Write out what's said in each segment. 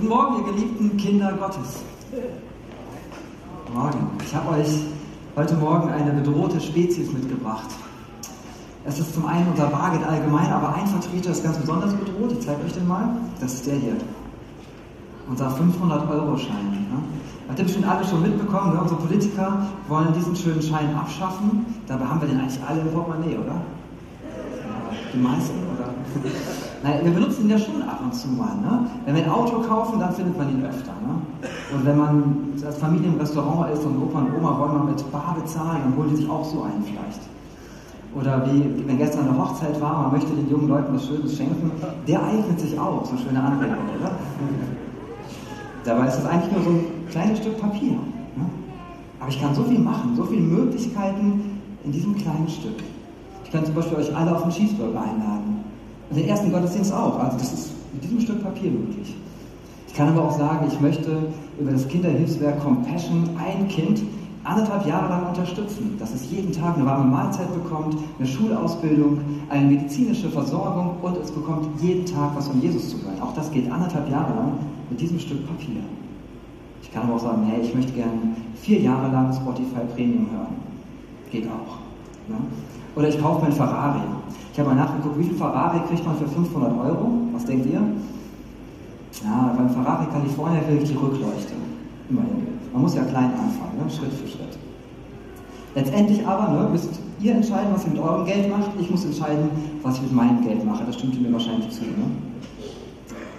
Guten Morgen, ihr geliebten Kinder Gottes. Morgen. Ich habe euch heute Morgen eine bedrohte Spezies mitgebracht. Es ist zum einen unser Bargeld allgemein, aber ein Vertreter ist ganz besonders bedroht. Ich zeige euch den mal. Das ist der hier. Unser 500-Euro-Schein. Ne? Habt ihr bestimmt alle schon mitbekommen, ne? unsere Politiker wollen diesen schönen Schein abschaffen. Dabei haben wir den eigentlich alle im Portemonnaie, oder? Die meisten, oder? Nein, wir benutzen ihn ja schon ab und zu mal. Ne? Wenn wir ein Auto kaufen, dann findet man ihn öfter. Ne? Und wenn man als Familie im Restaurant ist und Opa und Oma wollen mal mit Bar bezahlen, dann holen die sich auch so einen vielleicht. Oder wie, wenn gestern eine Hochzeit war, man möchte den jungen Leuten was Schönes schenken, der eignet sich auch, so schöne Anregung, oder? Dabei ist das eigentlich nur so ein kleines Stück Papier. Ne? Aber ich kann so viel machen, so viele Möglichkeiten in diesem kleinen Stück. Ich kann zum Beispiel euch alle auf einen Cheeseburger einladen. Den ersten Gottesdienst auch. Also das ist mit diesem Stück Papier möglich. Ich kann aber auch sagen, ich möchte über das Kinderhilfswerk Compassion ein Kind anderthalb Jahre lang unterstützen, dass es jeden Tag eine warme Mahlzeit bekommt, eine Schulausbildung, eine medizinische Versorgung und es bekommt jeden Tag was von Jesus zu hören. Auch das geht anderthalb Jahre lang mit diesem Stück Papier. Ich kann aber auch sagen, hey, ich möchte gerne vier Jahre lang Spotify Premium hören. Geht auch. Ne? Oder ich kaufe mir einen Ferrari. Ich habe mal nachgeguckt, wie viel Ferrari kriegt man für 500 Euro? Was denkt ihr? Ja, beim Ferrari California kriege ich die Rückleuchte. Immerhin. Man muss ja klein anfangen, ne? Schritt für Schritt. Letztendlich aber ne, müsst ihr entscheiden, was ihr mit eurem Geld macht. Ich muss entscheiden, was ich mit meinem Geld mache. Das stimmt mir wahrscheinlich zu. Ne?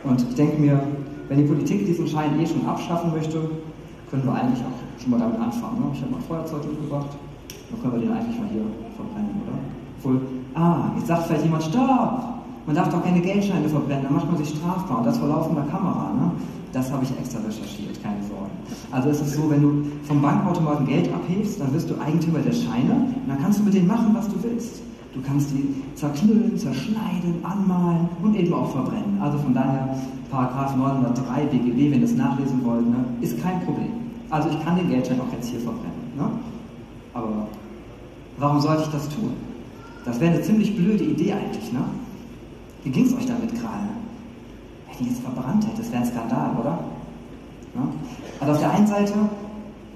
Und ich denke mir, wenn die Politik diesen Schein eh schon abschaffen möchte, können wir eigentlich auch schon mal damit anfangen. Ne? Ich habe mal Feuerzeug mitgebracht. Dann können wir den eigentlich mal hier verbrennen, oder? Obwohl, ah, jetzt sagt vielleicht jemand, stopp! Man darf doch keine Geldscheine verbrennen, dann macht man sich strafbar und das vor laufender Kamera. Ne? Das habe ich extra recherchiert, keine Sorgen. Also es ist so, wenn du vom Bankautomaten Geld abhebst, dann wirst du Eigentümer der Scheine und dann kannst du mit denen machen, was du willst. Du kannst die zerknüllen, zerschneiden, anmalen und eben auch verbrennen. Also von daher, Paragraph 903 BGB, wenn ihr das nachlesen wollt, ne, ist kein Problem. Also ich kann den Geldschein auch jetzt hier verbrennen. Ne? Aber warum sollte ich das tun? Das wäre eine ziemlich blöde Idee eigentlich. Ne? Wie ging es euch damit gerade? Wenn ich jetzt verbrannt hätte, das wäre ein Skandal, oder? Ja? Also auf der einen Seite,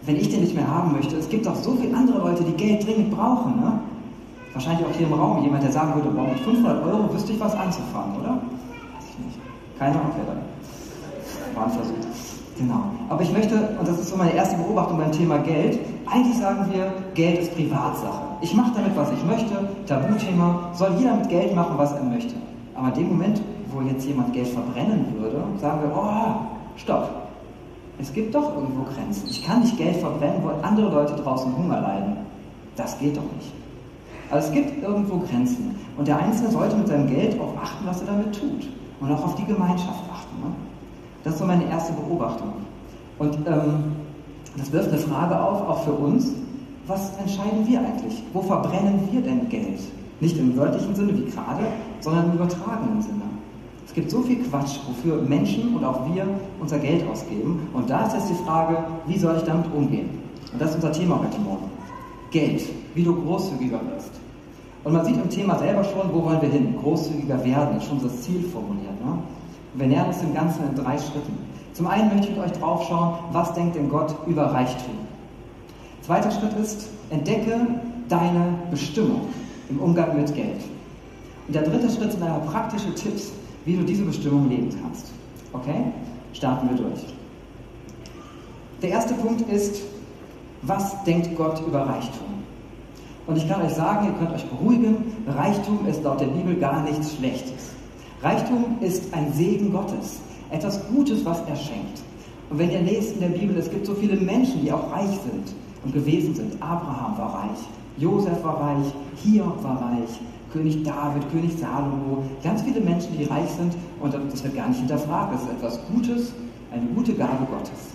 wenn ich den nicht mehr haben möchte, es gibt auch so viele andere Leute, die Geld dringend brauchen. Ne? Wahrscheinlich auch hier im Raum jemand, der sagen würde, boah, mit 500 Euro wüsste ich was anzufangen, oder? Weiß ich nicht. Keine Ahnung, wer da war ein Versuch. Genau. Aber ich möchte, und das ist so meine erste Beobachtung beim Thema Geld, eigentlich sagen wir, Geld ist Privatsache. Ich mache damit, was ich möchte, Tabuthema, soll jeder mit Geld machen, was er möchte. Aber in dem Moment, wo jetzt jemand Geld verbrennen würde, sagen wir, oh, stopp. Es gibt doch irgendwo Grenzen. Ich kann nicht Geld verbrennen, wo andere Leute draußen Hunger leiden. Das geht doch nicht. Also es gibt irgendwo Grenzen. Und der Einzelne sollte mit seinem Geld auch achten, was er damit tut. Und auch auf die Gemeinschaft achten. Ne? Das ist so meine erste Beobachtung. Und ähm, das wirft eine Frage auf, auch für uns. Was entscheiden wir eigentlich? Wo verbrennen wir denn Geld? Nicht im wörtlichen Sinne wie gerade, sondern im übertragenen Sinne. Es gibt so viel Quatsch, wofür Menschen und auch wir unser Geld ausgeben. Und da ist jetzt die Frage, wie soll ich damit umgehen? Und das ist unser Thema heute Morgen. Geld, wie du großzügiger wirst. Und man sieht im Thema selber schon, wo wollen wir hin? Großzügiger werden, ist schon das Ziel formuliert. Ne? Wir nähern uns dem Ganzen in drei Schritten. Zum einen möchte ich mit euch drauf schauen, was denkt denn Gott über Reichtum? Zweiter Schritt ist, entdecke deine Bestimmung im Umgang mit Geld. Und der dritte Schritt sind einmal praktische Tipps, wie du diese Bestimmung leben kannst. Okay? Starten wir durch. Der erste Punkt ist, was denkt Gott über Reichtum? Und ich kann euch sagen, ihr könnt euch beruhigen, Reichtum ist laut der Bibel gar nichts Schlechtes. Reichtum ist ein Segen Gottes, etwas Gutes, was er schenkt. Und wenn ihr lest in der Bibel, es gibt so viele Menschen, die auch reich sind und gewesen sind. Abraham war reich, Josef war reich, Hiob war reich, König David, König Salomo, ganz viele Menschen, die reich sind und das wird gar nicht hinterfragt. Das ist etwas Gutes, eine gute Gabe Gottes.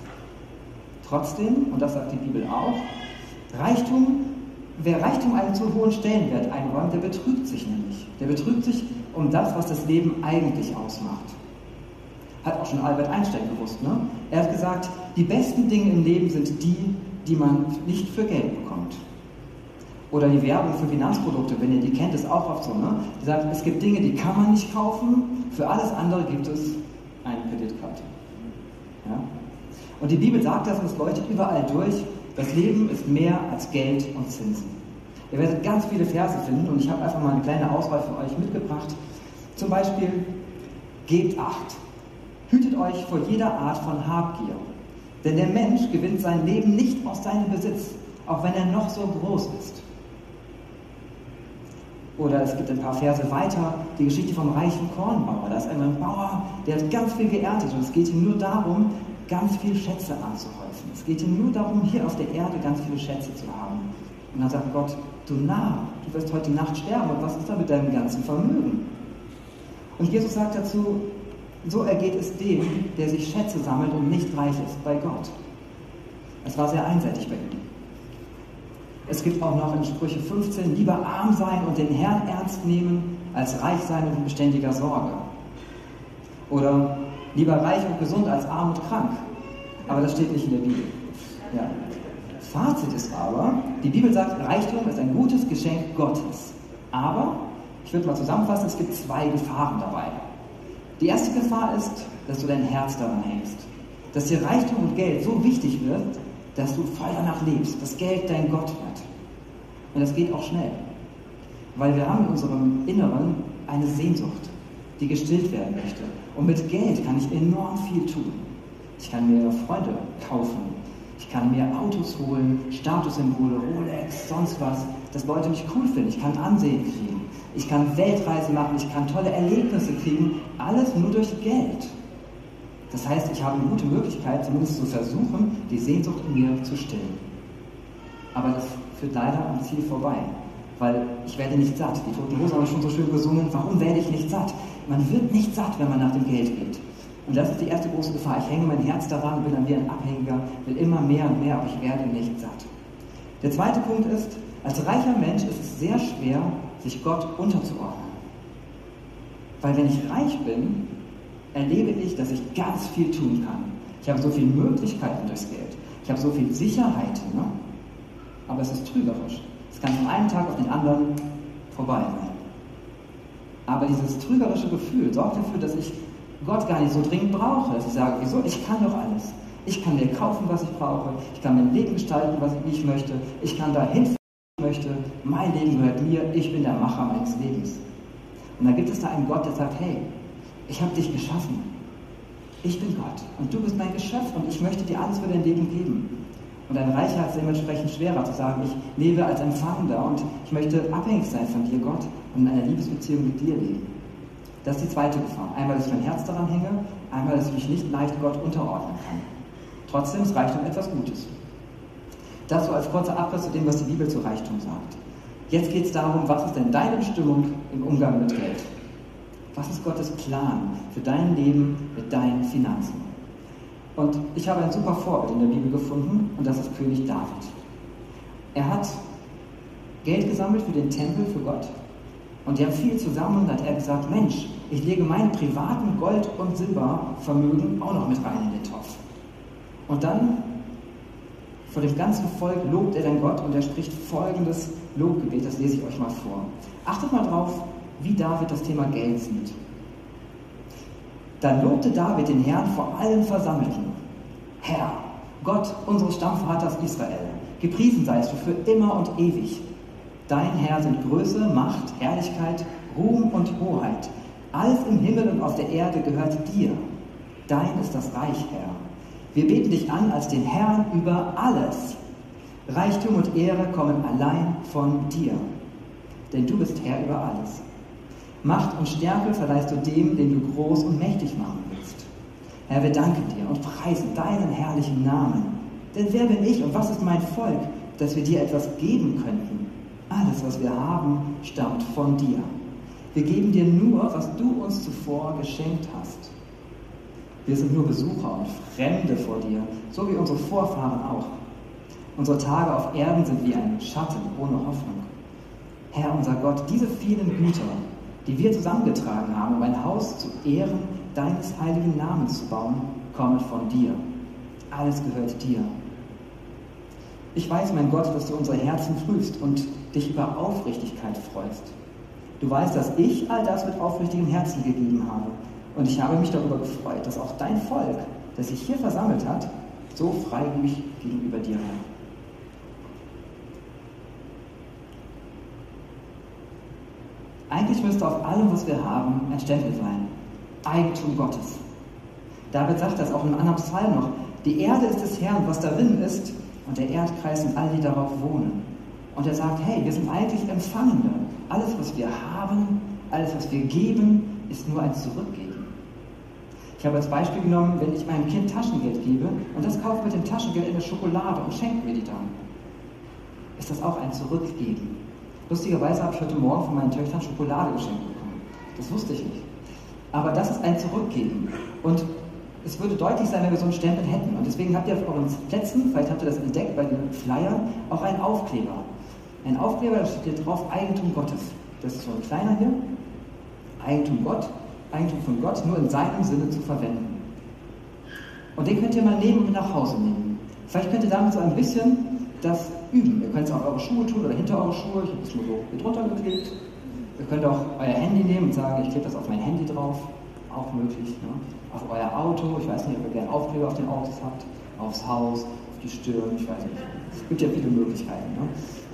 Trotzdem, und das sagt die Bibel auch, Reichtum, wer Reichtum einen zu hohen Stellenwert einräumt, der betrügt sich nämlich. Der betrügt sich um das, was das Leben eigentlich ausmacht. Hat auch schon Albert Einstein gewusst. Ne? Er hat gesagt, die besten Dinge im Leben sind die, die man nicht für Geld bekommt. Oder die Werbung für Finanzprodukte, wenn ihr die kennt, ist auch oft so. Ne? Die sagt, es gibt Dinge, die kann man nicht kaufen, für alles andere gibt es eine Kreditkarte. Und die Bibel sagt das und es leuchtet überall durch. Das Leben ist mehr als Geld und Zinsen. Ihr werdet ganz viele Verse finden und ich habe einfach mal eine kleine Auswahl für euch mitgebracht. Zum Beispiel, gebt Acht. Hütet euch vor jeder Art von Habgier. Denn der Mensch gewinnt sein Leben nicht aus seinem Besitz, auch wenn er noch so groß ist. Oder es gibt ein paar Verse weiter, die Geschichte vom reichen Kornbauer. Da ist ein Bauer, der hat ganz viel geerntet und es geht ihm nur darum, ganz viele Schätze anzuhäufen. Es geht ihm nur darum, hier auf der Erde ganz viele Schätze zu haben. Und dann sagt Gott, du Narr, du wirst heute Nacht sterben und was ist da mit deinem ganzen Vermögen? Und Jesus sagt dazu, so ergeht es dem, der sich Schätze sammelt und nicht reich ist bei Gott. Es war sehr einseitig bei ihm. Es gibt auch noch in Sprüche 15, lieber arm sein und den Herrn ernst nehmen, als reich sein und in beständiger Sorge. Oder lieber reich und gesund als arm und krank. Aber das steht nicht in der Bibel. Ja. Fazit ist aber, die Bibel sagt, Reichtum ist ein gutes Geschenk Gottes. Aber, ich würde mal zusammenfassen, es gibt zwei Gefahren dabei. Die erste Gefahr ist, dass du dein Herz daran hängst. Dass dir Reichtum und Geld so wichtig wird, dass du voll danach lebst, dass Geld dein Gott wird. Und das geht auch schnell. Weil wir haben in unserem Inneren eine Sehnsucht, die gestillt werden möchte. Und mit Geld kann ich enorm viel tun. Ich kann mir Freunde kaufen. Ich kann mir Autos holen, Statussymbole, Rolex, sonst was, dass Leute mich cool finden. Ich kann Ansehen kriegen. Ich kann Weltreisen machen. Ich kann tolle Erlebnisse kriegen. Alles nur durch Geld. Das heißt, ich habe eine gute Möglichkeit, zumindest zu versuchen, die Sehnsucht in mir zu stillen. Aber das führt leider am Ziel vorbei, weil ich werde nicht satt. Die Toten Hosen haben schon so schön gesungen, warum werde ich nicht satt? Man wird nicht satt, wenn man nach dem Geld geht. Und das ist die erste große Gefahr. Ich hänge mein Herz daran, bin dann wie ein Abhängiger, will immer mehr und mehr, aber ich werde nicht satt. Der zweite Punkt ist, als reicher Mensch ist es sehr schwer, sich Gott unterzuordnen. Weil wenn ich reich bin, erlebe ich, dass ich ganz viel tun kann. Ich habe so viele Möglichkeiten durchs Geld. Ich habe so viel Sicherheit. Ne? Aber es ist trügerisch. Es kann von einem Tag auf den anderen vorbei sein. Aber dieses trügerische Gefühl sorgt dafür, dass ich Gott gar nicht so dringend brauche. Dass ich sage, wieso? Ich kann doch alles. Ich kann mir kaufen, was ich brauche. Ich kann mein Leben gestalten, was ich, ich möchte. Ich kann dahin, was ich möchte. Mein Leben gehört mir. Ich bin der Macher meines Lebens. Und da gibt es da einen Gott, der sagt, hey, ich habe dich geschaffen. Ich bin Gott und du bist mein Geschöpf und ich möchte dir alles für dein Leben geben. Und ein Reicher hat es dementsprechend schwerer zu sagen, ich lebe als Empfangender und ich möchte abhängig sein von dir, Gott, und in einer Liebesbeziehung mit dir leben. Das ist die zweite Gefahr. Einmal, dass ich mein Herz daran hänge, einmal, dass ich mich nicht leicht Gott unterordnen kann. Trotzdem ist Reichtum etwas Gutes. Das so als kurzer Abriss zu dem, was die Bibel zu Reichtum sagt. Jetzt geht es darum, was ist denn deine Bestimmung im Umgang mit Geld? Was ist Gottes Plan für dein Leben mit deinen Finanzen? Und ich habe ein super Vorbild in der Bibel gefunden und das ist König David. Er hat Geld gesammelt für den Tempel, für Gott. Und die haben viel zusammen und da hat er gesagt, Mensch, ich lege meinen privaten Gold- und Silbervermögen auch noch mit rein in den Topf. Und dann vor dem ganzen Volk lobt er dann Gott und er spricht folgendes Lobgebet, das lese ich euch mal vor. Achtet mal drauf, wie David das Thema Geld sieht. Dann lobte David den Herrn vor allen Versammelten. Herr, Gott unseres Stammvaters Israel, gepriesen seist du für immer und ewig. Dein Herr sind Größe, Macht, Herrlichkeit, Ruhm und Hoheit. Alles im Himmel und auf der Erde gehört dir. Dein ist das Reich, Herr. Wir beten dich an als den Herrn über alles. Reichtum und Ehre kommen allein von dir, denn du bist Herr über alles. Macht und Stärke verleihst du dem, den du groß und mächtig machen willst. Herr, wir danken dir und preisen deinen herrlichen Namen. Denn wer bin ich und was ist mein Volk, dass wir dir etwas geben könnten? Alles, was wir haben, stammt von dir. Wir geben dir nur, was du uns zuvor geschenkt hast. Wir sind nur Besucher und Fremde vor dir, so wie unsere Vorfahren auch. Unsere Tage auf Erden sind wie ein Schatten ohne Hoffnung. Herr, unser Gott, diese vielen Güter, die wir zusammengetragen haben, um ein Haus zu Ehren deines heiligen Namens zu bauen, kommen von dir. Alles gehört dir. Ich weiß, mein Gott, dass du unsere Herzen prüfst und dich über Aufrichtigkeit freust. Du weißt, dass ich all das mit aufrichtigem Herzen gegeben habe. Und ich habe mich darüber gefreut, dass auch dein Volk, das sich hier versammelt hat, so freigebig gegenüber dir, Herr. Eigentlich müsste auf allem, was wir haben, ein Stempel sein. Eigentum Gottes. David sagt das auch in einem anderen Psalm noch. Die Erde ist des Herrn, was darin ist, und der Erdkreis und all die darauf wohnen. Und er sagt, hey, wir sind eigentlich Empfangende. Alles, was wir haben, alles, was wir geben, ist nur ein Zurückgeben. Ich habe als Beispiel genommen, wenn ich meinem Kind Taschengeld gebe und das kauft mit dem Taschengeld in der Schokolade und schenkt mir die dann, ist das auch ein Zurückgeben. Lustigerweise habe ich heute Morgen von meinen Töchtern Schokolade geschenkt bekommen. Das wusste ich nicht. Aber das ist ein Zurückgeben. Und es würde deutlich sein, wenn wir so einen Stempel hätten. Und deswegen habt ihr auf euren Plätzen, vielleicht habt ihr das entdeckt bei den Flyern, auch einen Aufkleber. Ein Aufkleber, da steht hier drauf Eigentum Gottes. Das ist so ein kleiner hier. Eigentum Gott, Eigentum von Gott, nur in seinem Sinne zu verwenden. Und den könnt ihr mal nehmen und nach Hause nehmen. Vielleicht könnt ihr damit so ein bisschen das üben. Ihr könnt es auf eure Schuhe tun oder hinter eure Schuhe. Ich habe es nur so hier drunter geklebt. Ihr könnt auch euer Handy nehmen und sagen, ich klebe das auf mein Handy drauf. Auch möglich. Ne? Auf euer Auto. Ich weiß nicht, ob ihr gerne Aufkleber auf den Autos habt. Aufs Haus, auf die Stirn. Ich weiß nicht. Es gibt ja viele Möglichkeiten. Ne?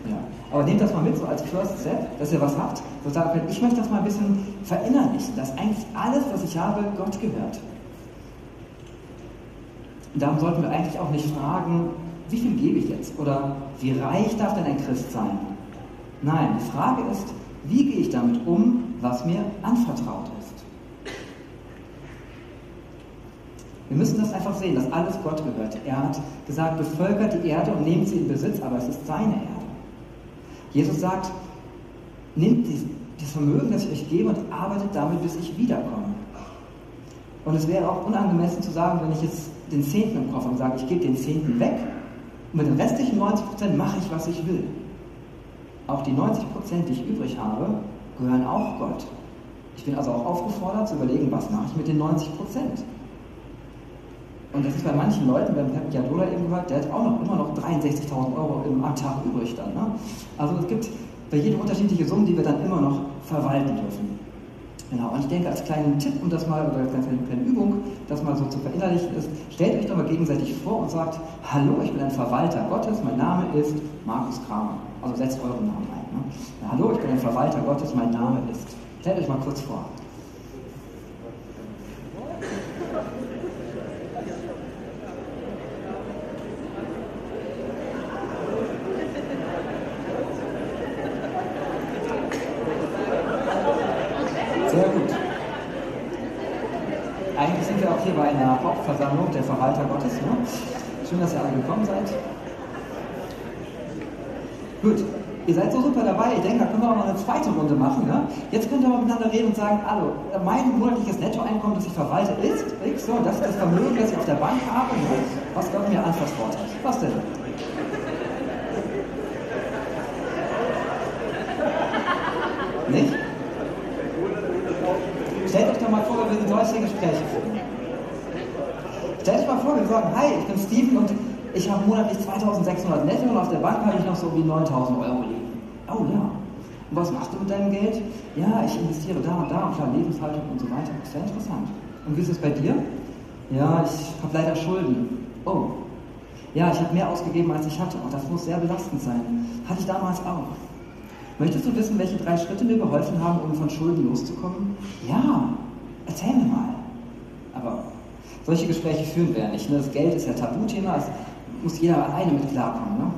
Ja. Aber nehmt das mal mit, so als First Step, dass ihr was habt, so sagen könnt, ich möchte das mal ein bisschen verinnerlichen, dass eigentlich alles, was ich habe, Gott gehört. Und darum sollten wir eigentlich auch nicht fragen, wie viel gebe ich jetzt? Oder wie reich darf denn ein Christ sein? Nein, die Frage ist, wie gehe ich damit um, was mir anvertraut ist? Wir müssen das einfach sehen, dass alles Gott gehört. Er hat gesagt, bevölkert die Erde und nehmt sie in Besitz, aber es ist seine Erde. Jesus sagt, nehmt das Vermögen, das ich euch gebe und arbeitet damit, bis ich wiederkomme. Und es wäre auch unangemessen zu sagen, wenn ich jetzt den Zehnten im Koffer und sage, ich gebe den Zehnten weg und mit den restlichen 90% mache ich, was ich will. Auch die 90%, die ich übrig habe, gehören auch Gott. Ich bin also auch aufgefordert zu überlegen, was mache ich mit den 90%. Und das ist bei manchen Leuten, wir haben Jadula eben gehört, der hat auch noch immer noch 63.000 Euro im, am Tag übrig dann. Ne? Also es gibt bei jedem unterschiedliche Summen, die wir dann immer noch verwalten dürfen. Genau, und ich denke, als kleinen Tipp, um das mal, oder als kleine, kleine Übung, das mal so zu verinnerlichen ist, stellt euch doch mal gegenseitig vor und sagt, hallo, ich bin ein Verwalter Gottes, mein Name ist Markus Kramer. Also setzt euren Namen ein. Ne? Hallo, ich bin ein Verwalter Gottes, mein Name ist. Stellt euch mal kurz vor. Hauptversammlung der Verwalter Gottes. Ne? Schön, dass ihr alle gekommen seid. Gut, ihr seid so super dabei. Ich denke, da können wir auch noch eine zweite Runde machen. Ne? Jetzt könnt ihr mal miteinander reden und sagen, hallo, mein monatliches Nettoeinkommen, das ich verwalte, ist X. So, das ist das Vermögen, das ich auf der Bank habe. Ne? Was Gott mir anvertraut hat. Was denn? Nicht? Stellt euch doch mal vor, wir würden solche Gespräche führen. Stellt euch mal vor, wir sagen, hi, ich bin Steven und ich habe monatlich 2600 netto und auf der Bank habe ich noch so wie 9000 Euro liegen. Oh ja. Was machst du mit deinem Geld? Ja, ich investiere da und da und klar, Lebenshaltung und so weiter. Das ist sehr interessant. Und wie ist es bei dir? Ja, ich habe leider Schulden. Oh. Ja, ich habe mehr ausgegeben, als ich hatte. Und das muss sehr belastend sein. Hatte ich damals auch. Möchtest du wissen, welche drei Schritte mir geholfen haben, um von Schulden loszukommen? Ja, erzähl mir mal. Aber solche Gespräche führen wir ja nicht. Ne? Das Geld ist ja Tabuthema, es muss jeder alleine mit klarkommen. Ne?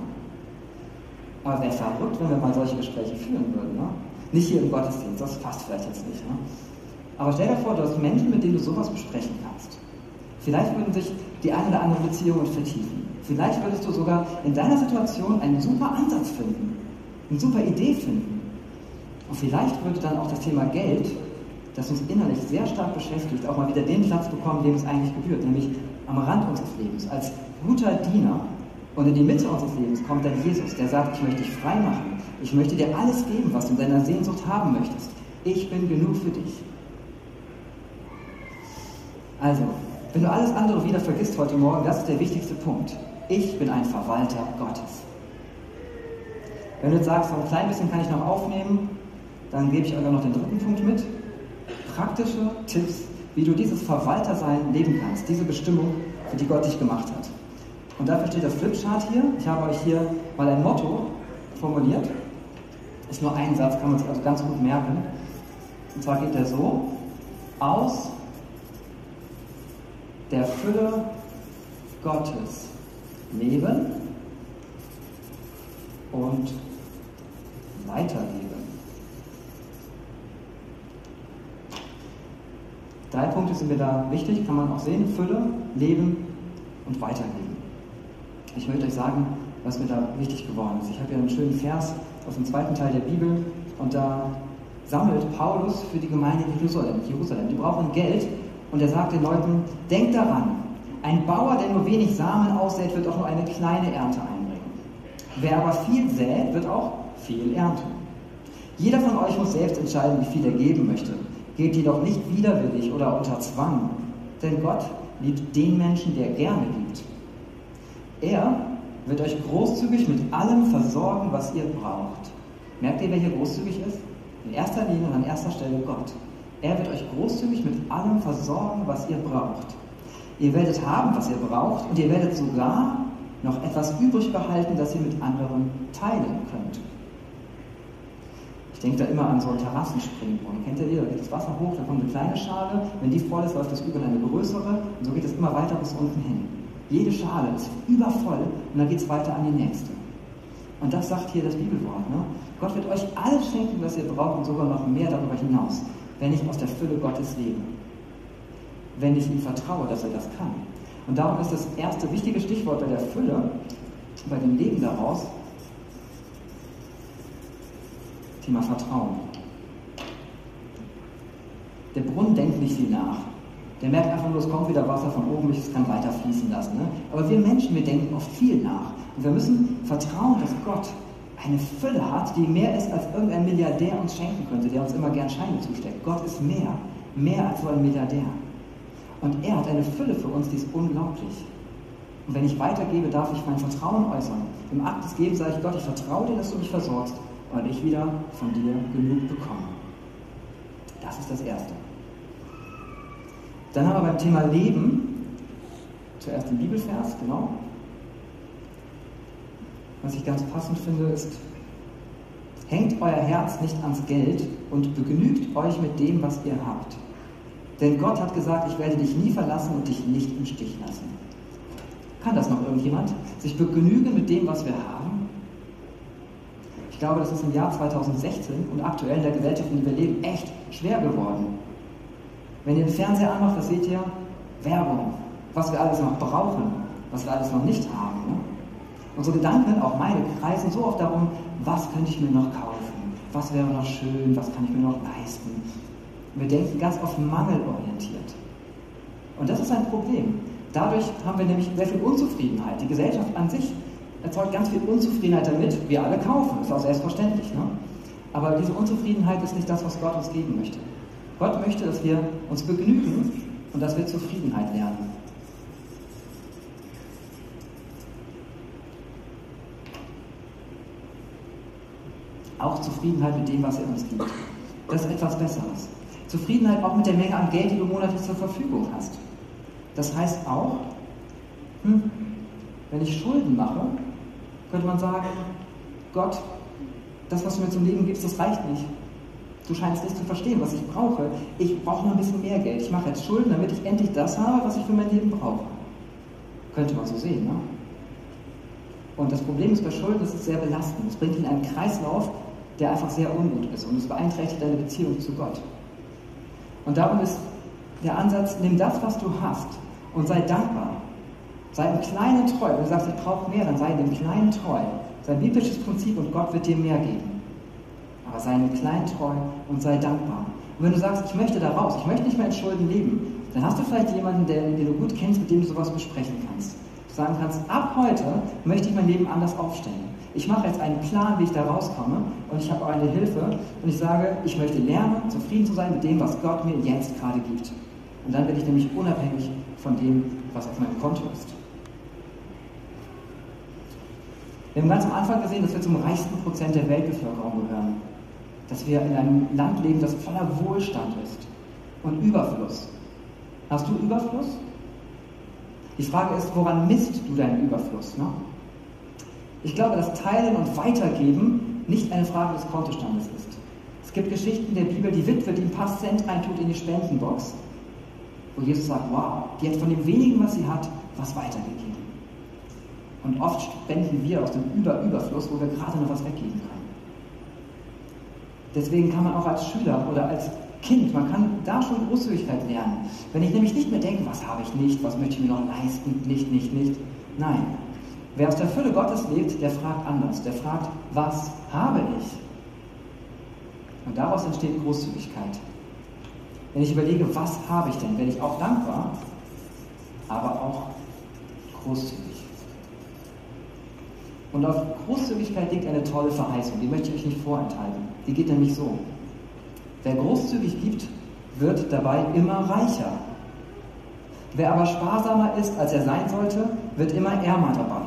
Aber wäre verrückt, wenn wir mal solche Gespräche führen würden. Ne? Nicht hier im Gottesdienst, das passt vielleicht jetzt nicht. Ne? Aber stell dir vor, du hast Menschen, mit denen du sowas besprechen kannst. Vielleicht würden sich die eine oder andere Beziehungen vertiefen. Vielleicht würdest du sogar in deiner Situation einen super Ansatz finden, eine super Idee finden. Und vielleicht würde dann auch das Thema Geld das uns innerlich sehr stark beschäftigt, auch mal wieder den Platz bekommen, dem es eigentlich gebührt, nämlich am Rand unseres Lebens, als guter Diener. Und in die Mitte unseres Lebens kommt dann Jesus, der sagt, ich möchte dich frei machen. Ich möchte dir alles geben, was du in deiner Sehnsucht haben möchtest. Ich bin genug für dich. Also, wenn du alles andere wieder vergisst heute Morgen, das ist der wichtigste Punkt. Ich bin ein Verwalter Gottes. Wenn du jetzt sagst, so ein klein bisschen kann ich noch aufnehmen, dann gebe ich euch noch den dritten Punkt mit praktische Tipps, wie du dieses Verwaltersein leben kannst, diese Bestimmung, für die Gott dich gemacht hat. Und dafür steht das Flipchart hier. Ich habe euch hier mal ein Motto formuliert. Ist nur ein Satz, kann man sich also ganz gut merken. Und zwar geht der so: Aus der Fülle Gottes leben und weiterleben. Drei Punkte sind mir da wichtig, kann man auch sehen. Fülle, Leben und Weiterleben. Ich möchte euch sagen, was mir da wichtig geworden ist. Ich habe ja einen schönen Vers aus dem zweiten Teil der Bibel und da sammelt Paulus für die Gemeinde in Jerusalem. Jerusalem. Die brauchen Geld und er sagt den Leuten, denkt daran, ein Bauer, der nur wenig Samen aussät, wird auch nur eine kleine Ernte einbringen. Wer aber viel sät, wird auch viel ernten. Jeder von euch muss selbst entscheiden, wie viel er geben möchte. Geht jedoch nicht widerwillig oder unter Zwang, denn Gott liebt den Menschen, der gerne gibt. Er wird euch großzügig mit allem versorgen, was ihr braucht. Merkt ihr, wer hier großzügig ist? In erster Linie und an erster Stelle Gott. Er wird euch großzügig mit allem versorgen, was ihr braucht. Ihr werdet haben, was ihr braucht, und ihr werdet sogar noch etwas übrig behalten, das ihr mit anderen teilen könnt. Ich denke da immer an so einen Terrassenspringbrunnen. Kennt ihr die? Da geht das Wasser hoch, da kommt eine kleine Schale. Wenn die voll ist, läuft das über in eine größere und so geht es immer weiter bis unten hin. Jede Schale ist übervoll und dann geht es weiter an die nächste. Und das sagt hier das Bibelwort. Ne? Gott wird euch alles schenken, was ihr braucht und sogar noch mehr darüber hinaus, wenn ich aus der Fülle Gottes lebe. Wenn ich ihm vertraue, dass er das kann. Und darum ist das erste wichtige Stichwort bei der Fülle, bei dem Leben daraus, Thema Vertrauen. Der Brunnen denkt nicht viel nach. Der merkt einfach nur, es kommt wieder Wasser von oben, ich kann weiter fließen lassen. Ne? Aber wir Menschen, wir denken oft viel nach. Und wir müssen vertrauen, dass Gott eine Fülle hat, die mehr ist, als irgendein Milliardär uns schenken könnte, der uns immer gern Scheine zusteckt. Gott ist mehr, mehr als so ein Milliardär. Und er hat eine Fülle für uns, die ist unglaublich. Und wenn ich weitergebe, darf ich mein Vertrauen äußern. Im Akt des Gebens sage ich Gott, ich vertraue dir, dass du mich versorgst, weil ich wieder von dir genug bekomme. Das ist das Erste. Dann haben wir beim Thema Leben zuerst den Bibelvers, genau. Was ich ganz passend finde, ist, hängt euer Herz nicht ans Geld und begnügt euch mit dem, was ihr habt. Denn Gott hat gesagt, ich werde dich nie verlassen und dich nicht im Stich lassen. Kann das noch irgendjemand? Sich begnügen mit dem, was wir haben? Ich glaube, das ist im Jahr 2016 und aktuell in der Gesellschaft, in der wir leben, echt schwer geworden. Wenn ihr den Fernseher anmacht, das seht ihr Werbung, was wir alles noch brauchen, was wir alles noch nicht haben. Ne? Unsere Gedanken, auch meine, kreisen so oft darum, was könnte ich mir noch kaufen, was wäre noch schön, was kann ich mir noch leisten. Wir denken ganz oft mangelorientiert. Und das ist ein Problem. Dadurch haben wir nämlich sehr viel Unzufriedenheit. Die Gesellschaft an sich erzeugt ganz viel Unzufriedenheit damit, wir alle kaufen. Das ist auch selbstverständlich. Ne? Aber diese Unzufriedenheit ist nicht das, was Gott uns geben möchte. Gott möchte, dass wir uns begnügen und dass wir Zufriedenheit lernen. Auch Zufriedenheit mit dem, was er uns gibt. Das ist etwas Besseres. Zufriedenheit auch mit der Menge an Geld, die du monatlich zur Verfügung hast. Das heißt auch, hm, wenn ich Schulden mache, könnte man sagen, Gott, das, was du mir zum Leben gibst, das reicht nicht. Du scheinst nicht zu verstehen, was ich brauche. Ich brauche noch ein bisschen mehr Geld. Ich mache jetzt Schulden, damit ich endlich das habe, was ich für mein Leben brauche. Könnte man so sehen, ne? Und das Problem ist bei Schulden, es ist sehr belastend. Es bringt ihn in einen Kreislauf, der einfach sehr ungut ist und es beeinträchtigt deine Beziehung zu Gott. Und darum ist der Ansatz, nimm das, was du hast und sei dankbar. Sei im Kleinen treu. Wenn du sagst, ich brauche mehr, dann sei dem Kleinen treu. Sei ein biblisches Prinzip und Gott wird dir mehr geben aber sei mir klein treu und sei dankbar. Und wenn du sagst, ich möchte da raus, ich möchte nicht mehr in Schulden leben, dann hast du vielleicht jemanden, den, den du gut kennst, mit dem du sowas besprechen kannst. Du sagen kannst, ab heute möchte ich mein Leben anders aufstellen. Ich mache jetzt einen Plan, wie ich da rauskomme und ich habe auch eine Hilfe und ich sage, ich möchte lernen, zufrieden zu sein mit dem, was Gott mir jetzt gerade gibt. Und dann bin ich nämlich unabhängig von dem, was auf meinem Konto ist. Wir haben ganz am Anfang gesehen, dass wir zum reichsten Prozent der Weltbevölkerung gehören dass wir in einem Land leben, das voller Wohlstand ist und Überfluss. Hast du Überfluss? Die Frage ist, woran misst du deinen Überfluss? Ne? Ich glaube, dass Teilen und Weitergeben nicht eine Frage des Kontostandes ist. Es gibt Geschichten der Bibel, die Witwe, die ein paar Cent reintut in die Spendenbox, wo Jesus sagt, wow, die hat von dem wenigen, was sie hat, was weitergegeben. Und oft spenden wir aus dem Über-Überfluss, wo wir gerade noch was weggeben können. Deswegen kann man auch als Schüler oder als Kind, man kann da schon Großzügigkeit lernen. Wenn ich nämlich nicht mehr denke, was habe ich nicht, was möchte ich mir noch leisten, nicht, nicht, nicht. Nein. Wer aus der Fülle Gottes lebt, der fragt anders. Der fragt, was habe ich? Und daraus entsteht Großzügigkeit. Wenn ich überlege, was habe ich denn, werde ich auch dankbar, aber auch großzügig. Und auf Großzügigkeit liegt eine tolle Verheißung, die möchte ich euch nicht vorenthalten. Die geht nämlich so. Wer großzügig gibt, wird dabei immer reicher. Wer aber sparsamer ist, als er sein sollte, wird immer ärmer dabei.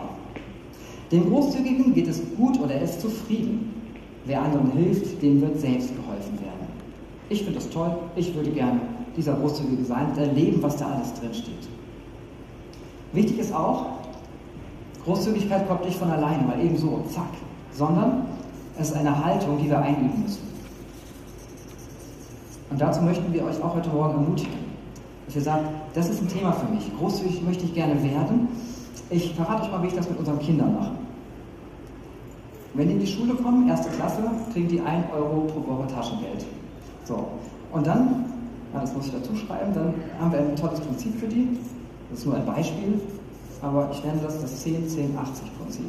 Dem Großzügigen geht es gut oder er ist zufrieden. Wer anderen hilft, dem wird selbst geholfen werden. Ich finde das toll, ich würde gerne dieser Großzügige sein und erleben, was da alles drin steht. Wichtig ist auch, Großzügigkeit kommt nicht von alleine, mal eben so, zack, sondern es ist eine Haltung, die wir einüben müssen. Und dazu möchten wir euch auch heute Morgen ermutigen, dass ihr sagt, das ist ein Thema für mich. Großzügig möchte ich gerne werden. Ich verrate euch mal, wie ich das mit unseren Kindern mache. Wenn die in die Schule kommen, erste Klasse, kriegen die 1 Euro pro Woche Taschengeld. So. Und dann, ja, das muss ich dazu schreiben, dann haben wir ein tolles Prinzip für die. Das ist nur ein Beispiel, aber ich nenne das das 10-10-80-Prinzip.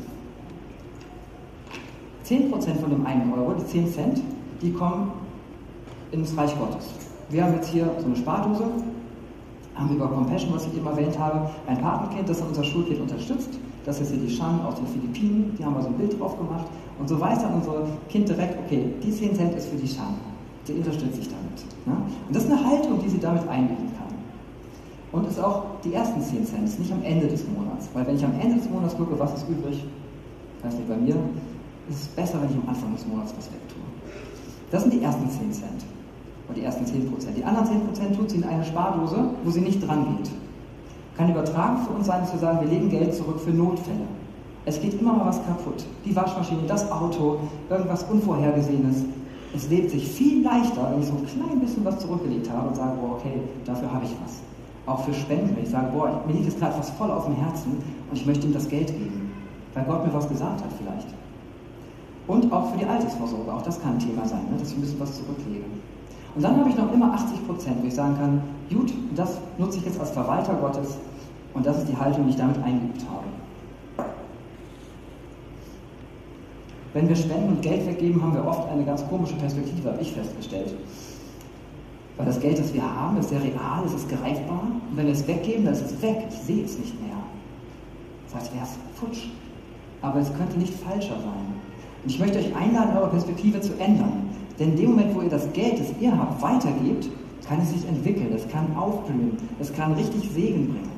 10% von dem 1 Euro, die 10 Cent, die kommen ins Reich Gottes. Wir haben jetzt hier so eine Spardose, haben über Compassion, was ich eben erwähnt habe, ein Patenkind, das unser Schulkind unterstützt. Das ist hier die Shan aus den Philippinen, die haben wir so ein Bild drauf gemacht. Und so weiß dann unser Kind direkt, okay, die 10 Cent ist für die Shan. Die unterstütze ich damit. Ne? Und das ist eine Haltung, die sie damit einüben Und ist auch die ersten 10 Cent, ist nicht am Ende des Monats. Weil wenn ich am Ende des Monats gucke, was ist übrig, weiß nicht bei mir, ist es besser, wenn ich am Anfang des Monats was wegtue. Das sind die ersten 10 Cent. Oder die ersten 10 Prozent. Die anderen 10 Prozent tut sie in eine Spardose, wo sie nicht dran geht. Kann übertragen für uns sein, wir sagen, wir legen Geld zurück für Notfälle. Es geht immer mal was kaputt. Die Waschmaschine, das Auto, irgendwas Unvorhergesehenes. Es lebt sich viel leichter, wenn ich so ein klein bisschen was zurückgelegt habe und sage, boah, okay, dafür habe ich was. Auch für Spenden, wenn ich sage, boah, mir liegt jetzt gerade was voll auf dem Herzen und ich möchte ihm das Geld geben, weil Gott mir was gesagt hat vielleicht. Und auch für die Altersvorsorge, auch das kann ein Thema sein, ne, dass ich ein bisschen was zurücklege. Und dann habe ich noch immer 80 Prozent, wo ich sagen kann, gut, das nutze ich jetzt als Verwalter Gottes und das ist die Haltung, die ich damit eingeübt habe. Wenn wir spenden und Geld weggeben, haben wir oft eine ganz komische Perspektive, habe ich festgestellt. Weil das Geld, das wir haben, ist sehr real, es ist greifbar. Und wenn wir es weggeben, dann ist es weg. Ich sehe es nicht mehr. Das heißt, wäre es futsch. Aber es könnte nicht falscher sein. Und ich möchte euch einladen, eure Perspektive zu ändern. Denn in dem Moment, wo ihr das Geld, das ihr habt, weitergebt, kann es sich entwickeln, es kann aufblühen, es kann richtig Segen bringen.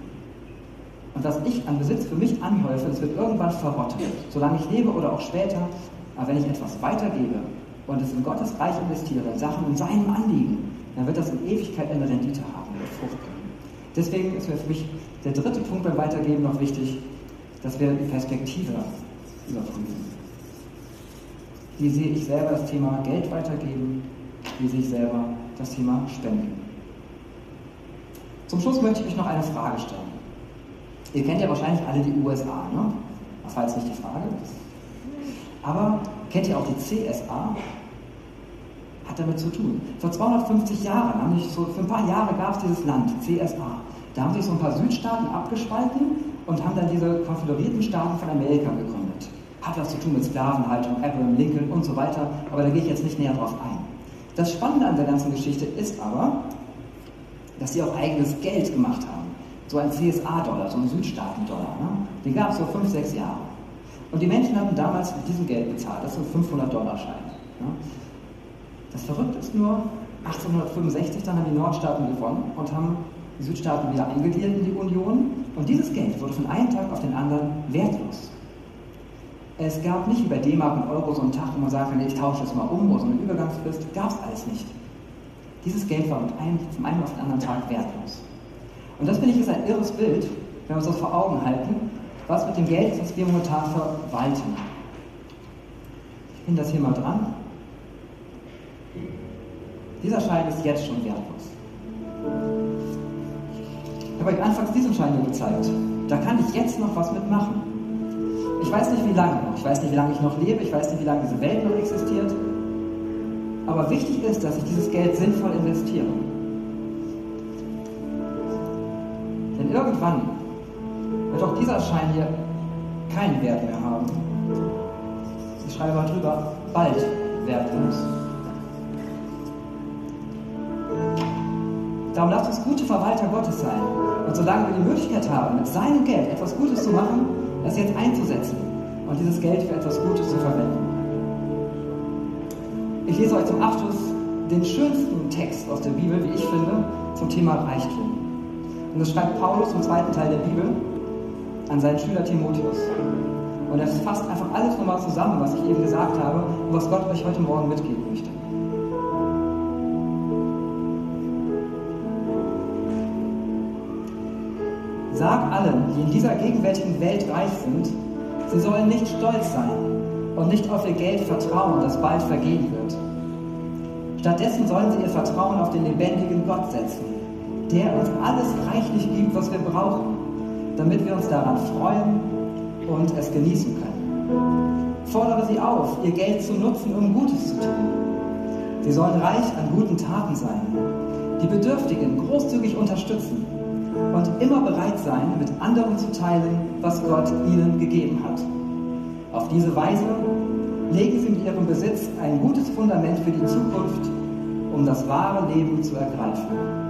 Und was ich an Besitz für mich anhäufe, das wird irgendwann verrotten, solange ich lebe oder auch später. Aber wenn ich etwas weitergebe und es in Gottes Reich investiere, in Sachen in seinem Anliegen, dann wird das in Ewigkeit eine Rendite haben, wird Frucht bringen. Deswegen ist für mich der dritte Punkt beim Weitergeben noch wichtig, dass wir die Perspektive überprüfen. Wie sehe ich selber das Thema Geld weitergeben? Wie sehe ich selber das Thema Spenden? Zum Schluss möchte ich euch noch eine Frage stellen. Ihr kennt ja wahrscheinlich alle die USA, ne? Das war jetzt nicht die Frage. Aber kennt ihr auch die CSA? Hat damit zu tun. Vor 250 Jahren, haben sich so, für ein paar Jahre gab es dieses Land, CSA. Da haben sich so ein paar Südstaaten abgespalten und haben dann diese konföderierten Staaten von Amerika gegründet hat was zu tun mit Sklavenhaltung, Abraham Lincoln und so weiter, aber da gehe ich jetzt nicht näher drauf ein. Das Spannende an der ganzen Geschichte ist aber, dass sie auch eigenes Geld gemacht haben. So ein CSA-Dollar, so ein Südstaaten-Dollar. Ne? Den gab es so fünf, sechs Jahre. Und die Menschen haben damals mit diesem Geld bezahlt. Das sind 500-Dollar-Scheine. Ne? Das Verrückte ist nur, 1865 dann haben die Nordstaaten gewonnen und haben die Südstaaten wieder eingegliedert in die Union. Und dieses Geld wurde von einem Tag auf den anderen wertlos. Es gab nicht wie bei D-Mark und Euro so einen Tag, wo man sagen kann, ich tausche das mal um oder so eine Übergangsfrist. Gab es alles nicht. Dieses Geld war einem, vom einen auf den anderen Tag wertlos. Und das finde ich ist ein irres Bild, wenn wir uns das vor Augen halten, was mit dem Geld ist, das wir momentan verwalten. Ich bin das hier mal dran. Dieser Schein ist jetzt schon wertlos. Ich habe euch anfangs diesen Schein hier gezeigt. Da kann ich jetzt noch was mitmachen. Ich weiß nicht, wie lange noch. Ich weiß nicht, wie lange ich noch lebe. Ich weiß nicht, wie lange diese Welt noch existiert. Aber wichtig ist, dass ich dieses Geld sinnvoll investiere. Denn irgendwann wird auch dieser Schein hier keinen Wert mehr haben. Ich schreibe mal drüber, bald wertlos. Darum lasst uns gute Verwalter Gottes sein. Und solange wir die Möglichkeit haben, mit seinem Geld etwas Gutes zu machen, das jetzt einzusetzen und dieses Geld für etwas Gutes zu verwenden. Ich lese euch zum Abschluss den schönsten Text aus der Bibel, wie ich finde, zum Thema Reichtum. Und das schreibt Paulus im zweiten Teil der Bibel an seinen Schüler Timotheus. Und er fasst einfach alles nochmal zusammen, was ich eben gesagt habe und was Gott euch heute Morgen mitgeben Sag allen, die in dieser gegenwärtigen Welt reich sind, sie sollen nicht stolz sein und nicht auf ihr Geld vertrauen, das bald vergehen wird. Stattdessen sollen sie ihr Vertrauen auf den lebendigen Gott setzen, der uns alles reichlich gibt, was wir brauchen, damit wir uns daran freuen und es genießen können. Fordere sie auf, ihr Geld zu nutzen, um Gutes zu tun. Sie sollen reich an guten Taten sein, die Bedürftigen großzügig unterstützen und immer bereit sein, mit anderen zu teilen, was Gott ihnen gegeben hat. Auf diese Weise legen sie mit ihrem Besitz ein gutes Fundament für die Zukunft, um das wahre Leben zu ergreifen.